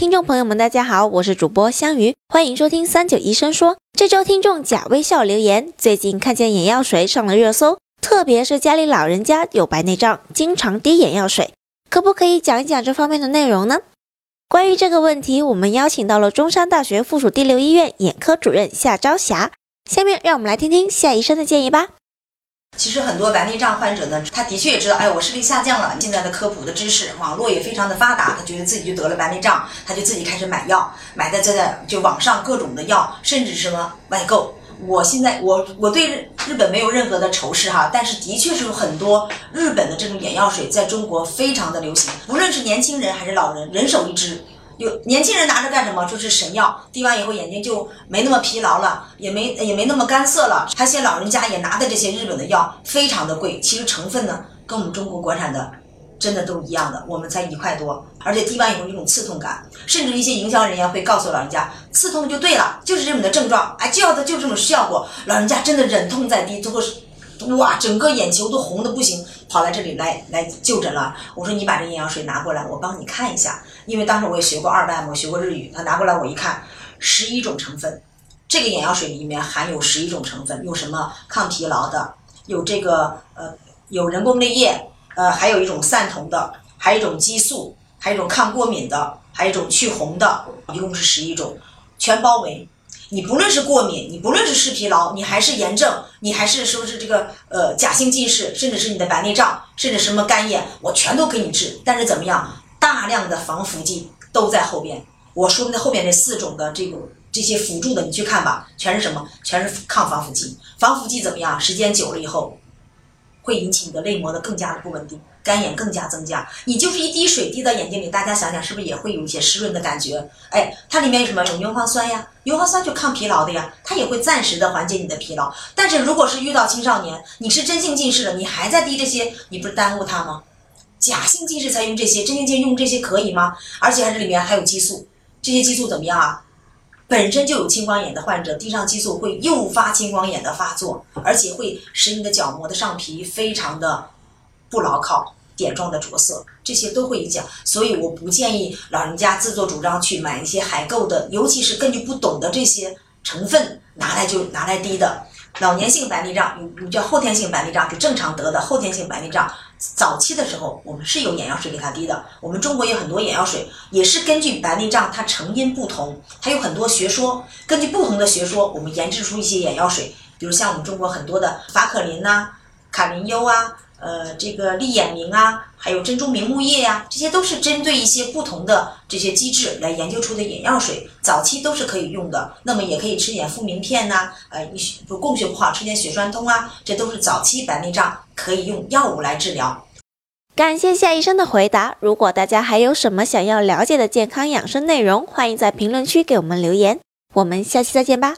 听众朋友们，大家好，我是主播香鱼，欢迎收听三九医生说。这周听众假微笑留言，最近看见眼药水上了热搜，特别是家里老人家有白内障，经常滴眼药水，可不可以讲一讲这方面的内容呢？关于这个问题，我们邀请到了中山大学附属第六医院眼科主任夏朝霞，下面让我们来听听夏医生的建议吧。其实很多白内障患者呢，他的确也知道，哎，我视力下降了。现在的科普的知识，网络也非常的发达，他觉得自己就得了白内障，他就自己开始买药，买的这在就网上各种的药，甚至什么外购。我现在我我对日本没有任何的仇视哈，但是的确是有很多日本的这种眼药水在中国非常的流行，无论是年轻人还是老人，人手一支。有年轻人拿着干什么？说是神药，滴完以后眼睛就没那么疲劳了，也没也没那么干涩了。他些老人家也拿的这些日本的药，非常的贵。其实成分呢，跟我们中国国产的真的都一样的，我们才一块多。而且滴完以后一种刺痛感，甚至一些营销人员会告诉老人家，刺痛就对了，就是这种的症状，哎，就要的就这种效果。老人家真的忍痛在滴，最后是。哇，整个眼球都红的不行，跑来这里来来就诊了。我说你把这眼药水拿过来，我帮你看一下。因为当时我也学过二外，我学过日语。他拿过来我一看，十一种成分，这个眼药水里面含有十一种成分，有什么抗疲劳的，有这个呃有人工泪液，呃还有一种散瞳的，还有一种激素，还有一种抗过敏的，还有一种去红的，一共是十一种，全包围。你不论是过敏，你不论是视疲劳，你还是炎症，你还是说是这个呃假性近视，甚至是你的白内障，甚至什么干眼，我全都给你治。但是怎么样？大量的防腐剂都在后边。我说的那后边这四种的这个这些辅助的，你去看吧，全是什么？全是抗防腐剂。防腐剂怎么样？时间久了以后。会引起你的泪膜的更加的不稳定，干眼更加增加。你就是一滴水滴到眼睛里，大家想想是不是也会有一些湿润的感觉？哎，它里面有什么？有牛磺酸呀，牛磺酸就抗疲劳的呀，它也会暂时的缓解你的疲劳。但是如果是遇到青少年，你是真性近视了，你还在滴这些，你不是耽误他吗？假性近视才用这些，真性近视用这些可以吗？而且还是里面还有激素，这些激素怎么样啊？本身就有青光眼的患者，滴上激素会诱发青光眼的发作，而且会使你的角膜的上皮非常的不牢靠，点状的着色，这些都会影响。所以我不建议老人家自作主张去买一些海购的，尤其是根据不懂的这些成分拿来就拿来滴的。老年性白内障你你叫后天性白内障，就正常得的后天性白内障。早期的时候，我们是有眼药水给他滴的。我们中国有很多眼药水，也是根据白内障它成因不同，它有很多学说，根据不同的学说，我们研制出一些眼药水。比如像我们中国很多的法可林呐、卡林优啊。呃，这个利眼明啊，还有珍珠明目液呀，这些都是针对一些不同的这些机制来研究出的眼药水，早期都是可以用的。那么也可以吃点复明片呐，呃，你不供血不好，吃点血栓通啊，这都是早期白内障可以用药物来治疗。感谢夏医生的回答。如果大家还有什么想要了解的健康养生内容，欢迎在评论区给我们留言。我们下期再见吧。